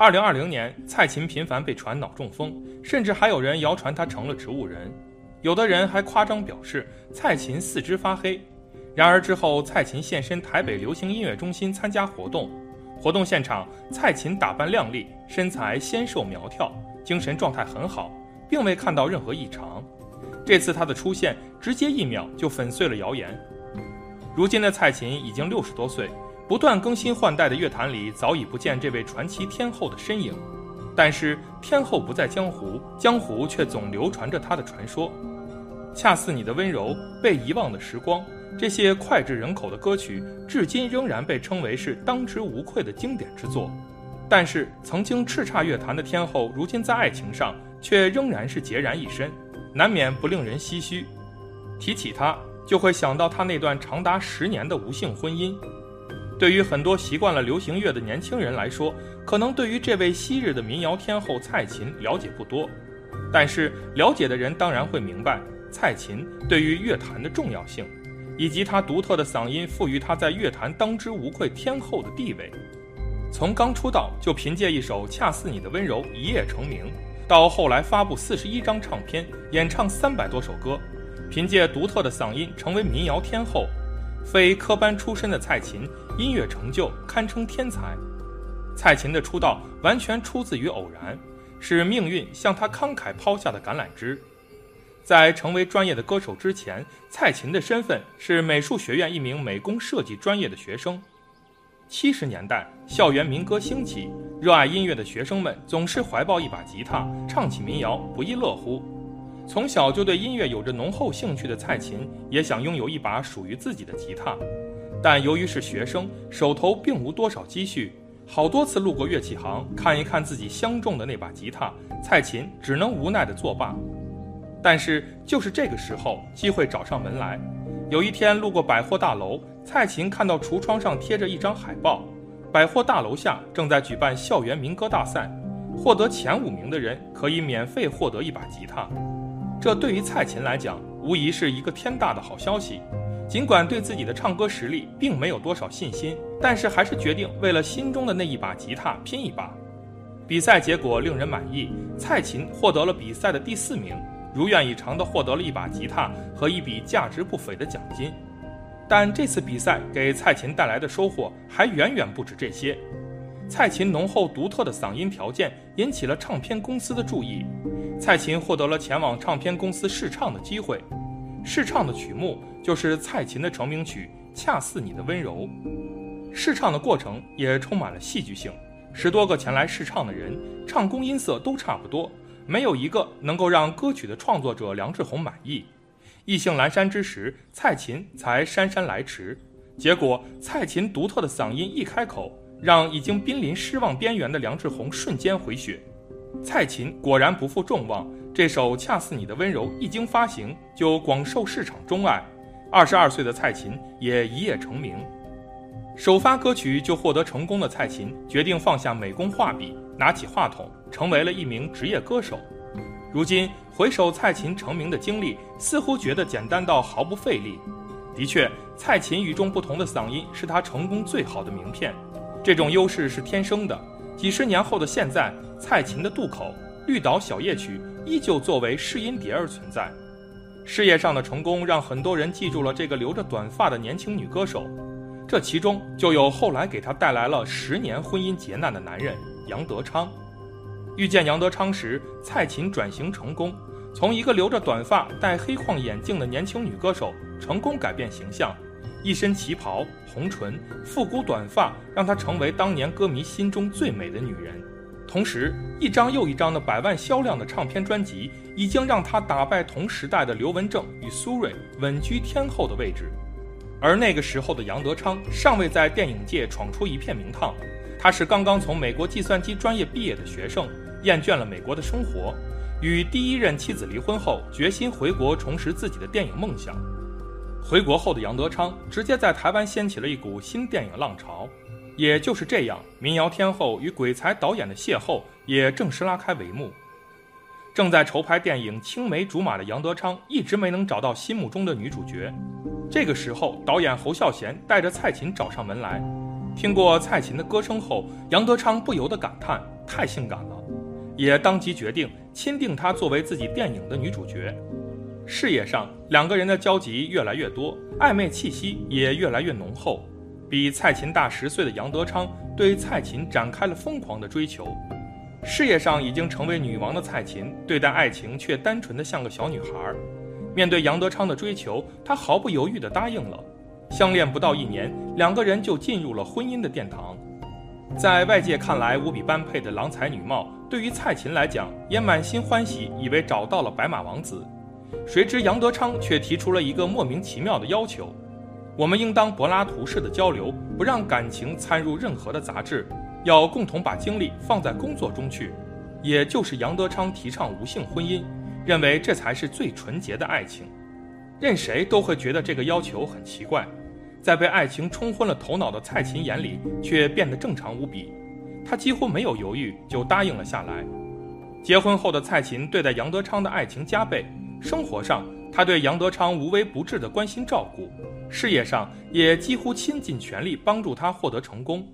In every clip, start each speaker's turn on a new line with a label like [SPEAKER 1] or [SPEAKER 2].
[SPEAKER 1] 二零二零年，蔡琴频繁被传脑中风，甚至还有人谣传她成了植物人。有的人还夸张表示蔡琴四肢发黑。然而之后，蔡琴现身台北流行音乐中心参加活动，活动现场，蔡琴打扮靓丽，身材纤瘦苗条，精神状态很好，并未看到任何异常。这次她的出现，直接一秒就粉碎了谣言。如今的蔡琴已经六十多岁，不断更新换代的乐坛里早已不见这位传奇天后的身影。但是天后不在江湖，江湖却总流传着她的传说。恰似你的温柔，被遗忘的时光，这些脍炙人口的歌曲，至今仍然被称为是当之无愧的经典之作。但是曾经叱咤乐坛的天后，如今在爱情上却仍然是孑然一身，难免不令人唏嘘。提起她。就会想到她那段长达十年的无性婚姻。对于很多习惯了流行乐的年轻人来说，可能对于这位昔日的民谣天后蔡琴了解不多。但是了解的人当然会明白，蔡琴对于乐坛的重要性，以及她独特的嗓音赋予她在乐坛当之无愧天后的地位。从刚出道就凭借一首《恰似你的温柔》一夜成名，到后来发布四十一张唱片，演唱三百多首歌。凭借独特的嗓音成为民谣天后，非科班出身的蔡琴音乐成就堪称天才。蔡琴的出道完全出自于偶然，是命运向她慷慨抛下的橄榄枝。在成为专业的歌手之前，蔡琴的身份是美术学院一名美工设计专业的学生。七十年代，校园民歌兴起，热爱音乐的学生们总是怀抱一把吉他，唱起民谣不亦乐乎。从小就对音乐有着浓厚兴趣的蔡琴，也想拥有一把属于自己的吉他，但由于是学生，手头并无多少积蓄，好多次路过乐器行看一看自己相中的那把吉他，蔡琴只能无奈的作罢。但是就是这个时候，机会找上门来。有一天路过百货大楼，蔡琴看到橱窗上贴着一张海报，百货大楼下正在举办校园民歌大赛，获得前五名的人可以免费获得一把吉他。这对于蔡琴来讲，无疑是一个天大的好消息。尽管对自己的唱歌实力并没有多少信心，但是还是决定为了心中的那一把吉他拼一把。比赛结果令人满意，蔡琴获得了比赛的第四名，如愿以偿地获得了一把吉他和一笔价值不菲的奖金。但这次比赛给蔡琴带来的收获还远远不止这些。蔡琴浓厚独特的嗓音条件引起了唱片公司的注意。蔡琴获得了前往唱片公司试唱的机会，试唱的曲目就是蔡琴的成名曲《恰似你的温柔》。试唱的过程也充满了戏剧性，十多个前来试唱的人唱功音色都差不多，没有一个能够让歌曲的创作者梁志宏满意。意兴阑珊之时，蔡琴才姗姗来迟。结果，蔡琴独特的嗓音一开口，让已经濒临失望边缘的梁志宏瞬间回血。蔡琴果然不负众望，这首《恰似你的温柔》一经发行就广受市场钟爱。二十二岁的蔡琴也一夜成名，首发歌曲就获得成功的蔡琴决定放下美工画笔，拿起话筒，成为了一名职业歌手。如今回首蔡琴成名的经历，似乎觉得简单到毫不费力。的确，蔡琴与众不同的嗓音是她成功最好的名片，这种优势是天生的。几十年后的现在，蔡琴的渡口、绿岛小夜曲依旧作为试音碟而存在。事业上的成功让很多人记住了这个留着短发的年轻女歌手，这其中就有后来给她带来了十年婚姻劫难的男人杨德昌。遇见杨德昌时，蔡琴转型成功，从一个留着短发、戴黑框眼镜的年轻女歌手，成功改变形象。一身旗袍、红唇、复古短发，让她成为当年歌迷心中最美的女人。同时，一张又一张的百万销量的唱片专辑，已经让他打败同时代的刘文正与苏芮，稳居天后的位置。而那个时候的杨德昌，尚未在电影界闯出一片名堂。他是刚刚从美国计算机专业毕业的学生，厌倦了美国的生活，与第一任妻子离婚后，决心回国重拾自己的电影梦想。回国后的杨德昌直接在台湾掀起了一股新电影浪潮，也就是这样，民谣天后与鬼才导演的邂逅也正式拉开帷幕。正在筹拍电影《青梅竹马》的杨德昌一直没能找到心目中的女主角，这个时候，导演侯孝贤带着蔡琴找上门来。听过蔡琴的歌声后，杨德昌不由得感叹：太性感了，也当即决定钦定她作为自己电影的女主角。事业上，两个人的交集越来越多，暧昧气息也越来越浓厚。比蔡琴大十岁的杨德昌对蔡琴展开了疯狂的追求。事业上已经成为女王的蔡琴，对待爱情却单纯的像个小女孩。面对杨德昌的追求，她毫不犹豫地答应了。相恋不到一年，两个人就进入了婚姻的殿堂。在外界看来无比般配的郎才女貌，对于蔡琴来讲也满心欢喜，以为找到了白马王子。谁知杨德昌却提出了一个莫名其妙的要求：我们应当柏拉图式的交流，不让感情参入任何的杂质，要共同把精力放在工作中去。也就是杨德昌提倡无性婚姻，认为这才是最纯洁的爱情。任谁都会觉得这个要求很奇怪，在被爱情冲昏了头脑的蔡琴眼里，却变得正常无比。她几乎没有犹豫就答应了下来。结婚后的蔡琴对待杨德昌的爱情加倍。生活上，他对杨德昌无微不至的关心照顾；事业上，也几乎倾尽全力帮助他获得成功。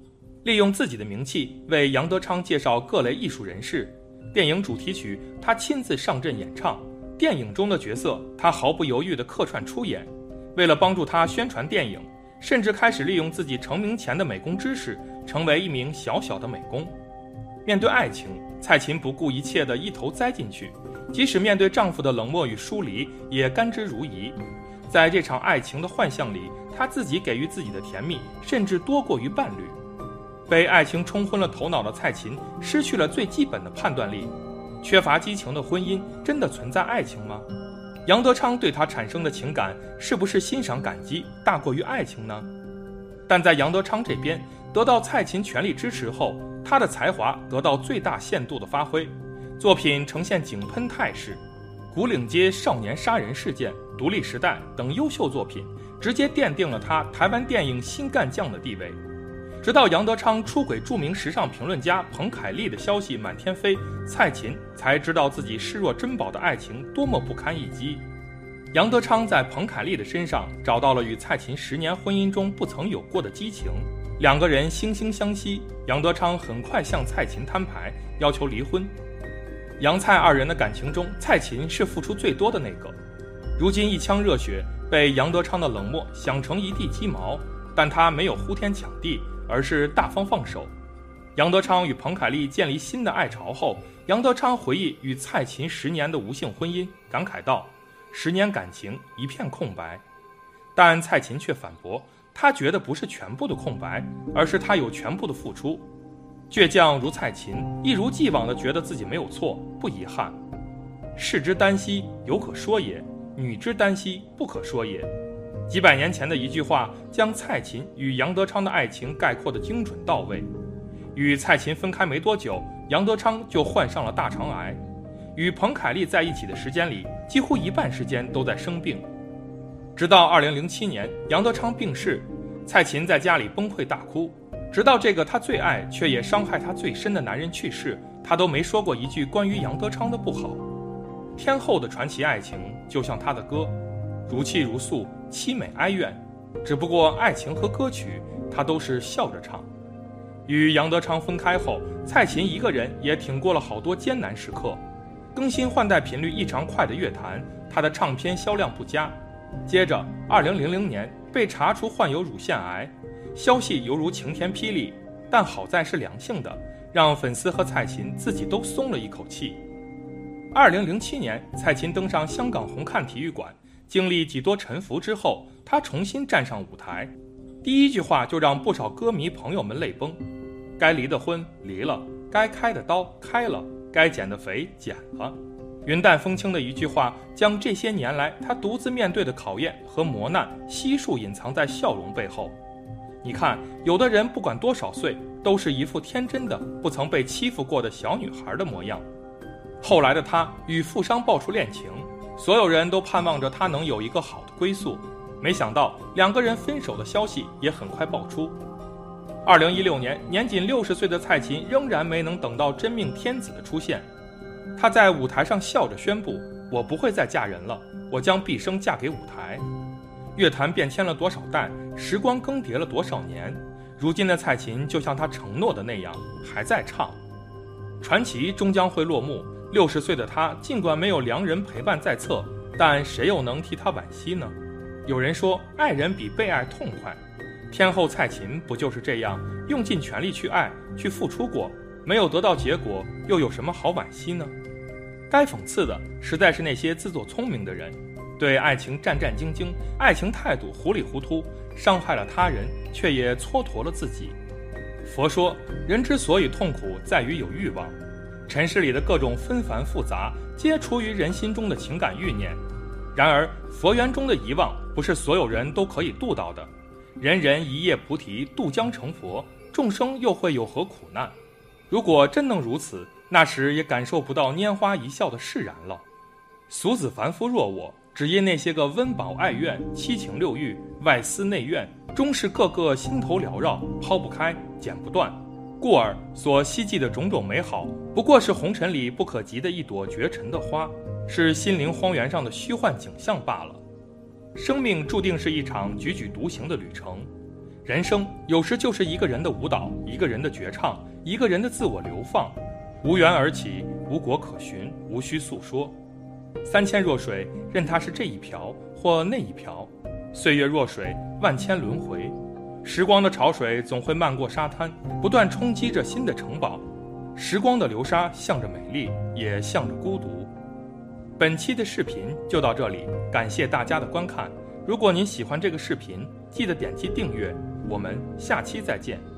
[SPEAKER 1] 利用自己的名气为杨德昌介绍各类艺术人士，电影主题曲他亲自上阵演唱，电影中的角色他毫不犹豫地客串出演。为了帮助他宣传电影，甚至开始利用自己成名前的美工知识，成为一名小小的美工。面对爱情，蔡琴不顾一切地一头栽进去。即使面对丈夫的冷漠与疏离，也甘之如饴。在这场爱情的幻象里，他自己给予自己的甜蜜，甚至多过于伴侣。被爱情冲昏了头脑的蔡琴，失去了最基本的判断力。缺乏激情的婚姻，真的存在爱情吗？杨德昌对她产生的情感，是不是欣赏感激大过于爱情呢？但在杨德昌这边，得到蔡琴全力支持后，他的才华得到最大限度的发挥。作品呈现井喷态势，《古岭街少年杀人事件》《独立时代》等优秀作品，直接奠定了他台湾电影新干将的地位。直到杨德昌出轨著名时尚评论家彭凯丽的消息满天飞，蔡琴才知道自己视若珍宝的爱情多么不堪一击。杨德昌在彭凯丽的身上找到了与蔡琴十年婚姻中不曾有过的激情，两个人惺惺相惜。杨德昌很快向蔡琴摊牌，要求离婚。杨蔡二人的感情中，蔡琴是付出最多的那个。如今一腔热血被杨德昌的冷漠想成一地鸡毛，但他没有呼天抢地，而是大方放手。杨德昌与彭凯丽建立新的爱巢后，杨德昌回忆与蔡琴十年的无性婚姻，感慨道：“十年感情一片空白。”但蔡琴却反驳，她觉得不是全部的空白，而是她有全部的付出。倔强如蔡琴，一如既往地觉得自己没有错，不遗憾。士之耽兮，犹可说也；女之耽兮，不可说也。几百年前的一句话，将蔡琴与杨德昌的爱情概括得精准到位。与蔡琴分开没多久，杨德昌就患上了大肠癌。与彭凯丽在一起的时间里，几乎一半时间都在生病。直到2007年，杨德昌病逝，蔡琴在家里崩溃大哭。直到这个他最爱却也伤害他最深的男人去世，他都没说过一句关于杨德昌的不好。天后的传奇爱情就像他的歌，如泣如诉，凄美哀怨。只不过爱情和歌曲他都是笑着唱。与杨德昌分开后，蔡琴一个人也挺过了好多艰难时刻。更新换代频率异常快的乐坛，他的唱片销量不佳。接着，二零零零年被查出患有乳腺癌。消息犹如晴天霹雳，但好在是良性的，让粉丝和蔡琴自己都松了一口气。二零零七年，蔡琴登上香港红磡体育馆，经历几多沉浮之后，她重新站上舞台，第一句话就让不少歌迷朋友们泪崩：该离的婚离了，该开的刀开了，该减的肥减了。云淡风轻的一句话，将这些年来她独自面对的考验和磨难悉数隐藏在笑容背后。你看，有的人不管多少岁，都是一副天真的、不曾被欺负过的小女孩的模样。后来的她与富商爆出恋情，所有人都盼望着她能有一个好的归宿。没想到，两个人分手的消息也很快爆出。二零一六年，年仅六十岁的蔡琴仍然没能等到真命天子的出现。她在舞台上笑着宣布：“我不会再嫁人了，我将毕生嫁给舞台。”乐坛变迁了多少代，时光更迭了多少年，如今的蔡琴就像她承诺的那样，还在唱。传奇终将会落幕。六十岁的他，尽管没有良人陪伴在侧，但谁又能替他惋惜呢？有人说，爱人比被爱痛快。天后蔡琴不就是这样，用尽全力去爱，去付出过，没有得到结果，又有什么好惋惜呢？该讽刺的，实在是那些自作聪明的人，对爱情战战兢兢，爱情态度糊里糊涂，伤害了他人，却也蹉跎了自己。佛说，人之所以痛苦，在于有欲望。尘世里的各种纷繁复杂，皆出于人心中的情感欲念。然而，佛缘中的遗忘，不是所有人都可以度到的。人人一夜菩提，渡江成佛，众生又会有何苦难？如果真能如此，那时也感受不到拈花一笑的释然了。俗子凡夫若我，只因那些个温饱爱怨、七情六欲、外思内怨，终是个个心头缭绕，抛不开，剪不断。故而所希冀的种种美好，不过是红尘里不可及的一朵绝尘的花，是心灵荒原上的虚幻景象罢了。生命注定是一场踽踽独行的旅程，人生有时就是一个人的舞蹈，一个人的绝唱，一个人的自我流放，无缘而起，无果可寻，无需诉说。三千弱水，任它是这一瓢或那一瓢；岁月若水，万千轮回。时光的潮水总会漫过沙滩，不断冲击着新的城堡。时光的流沙向着美丽，也向着孤独。本期的视频就到这里，感谢大家的观看。如果您喜欢这个视频，记得点击订阅。我们下期再见。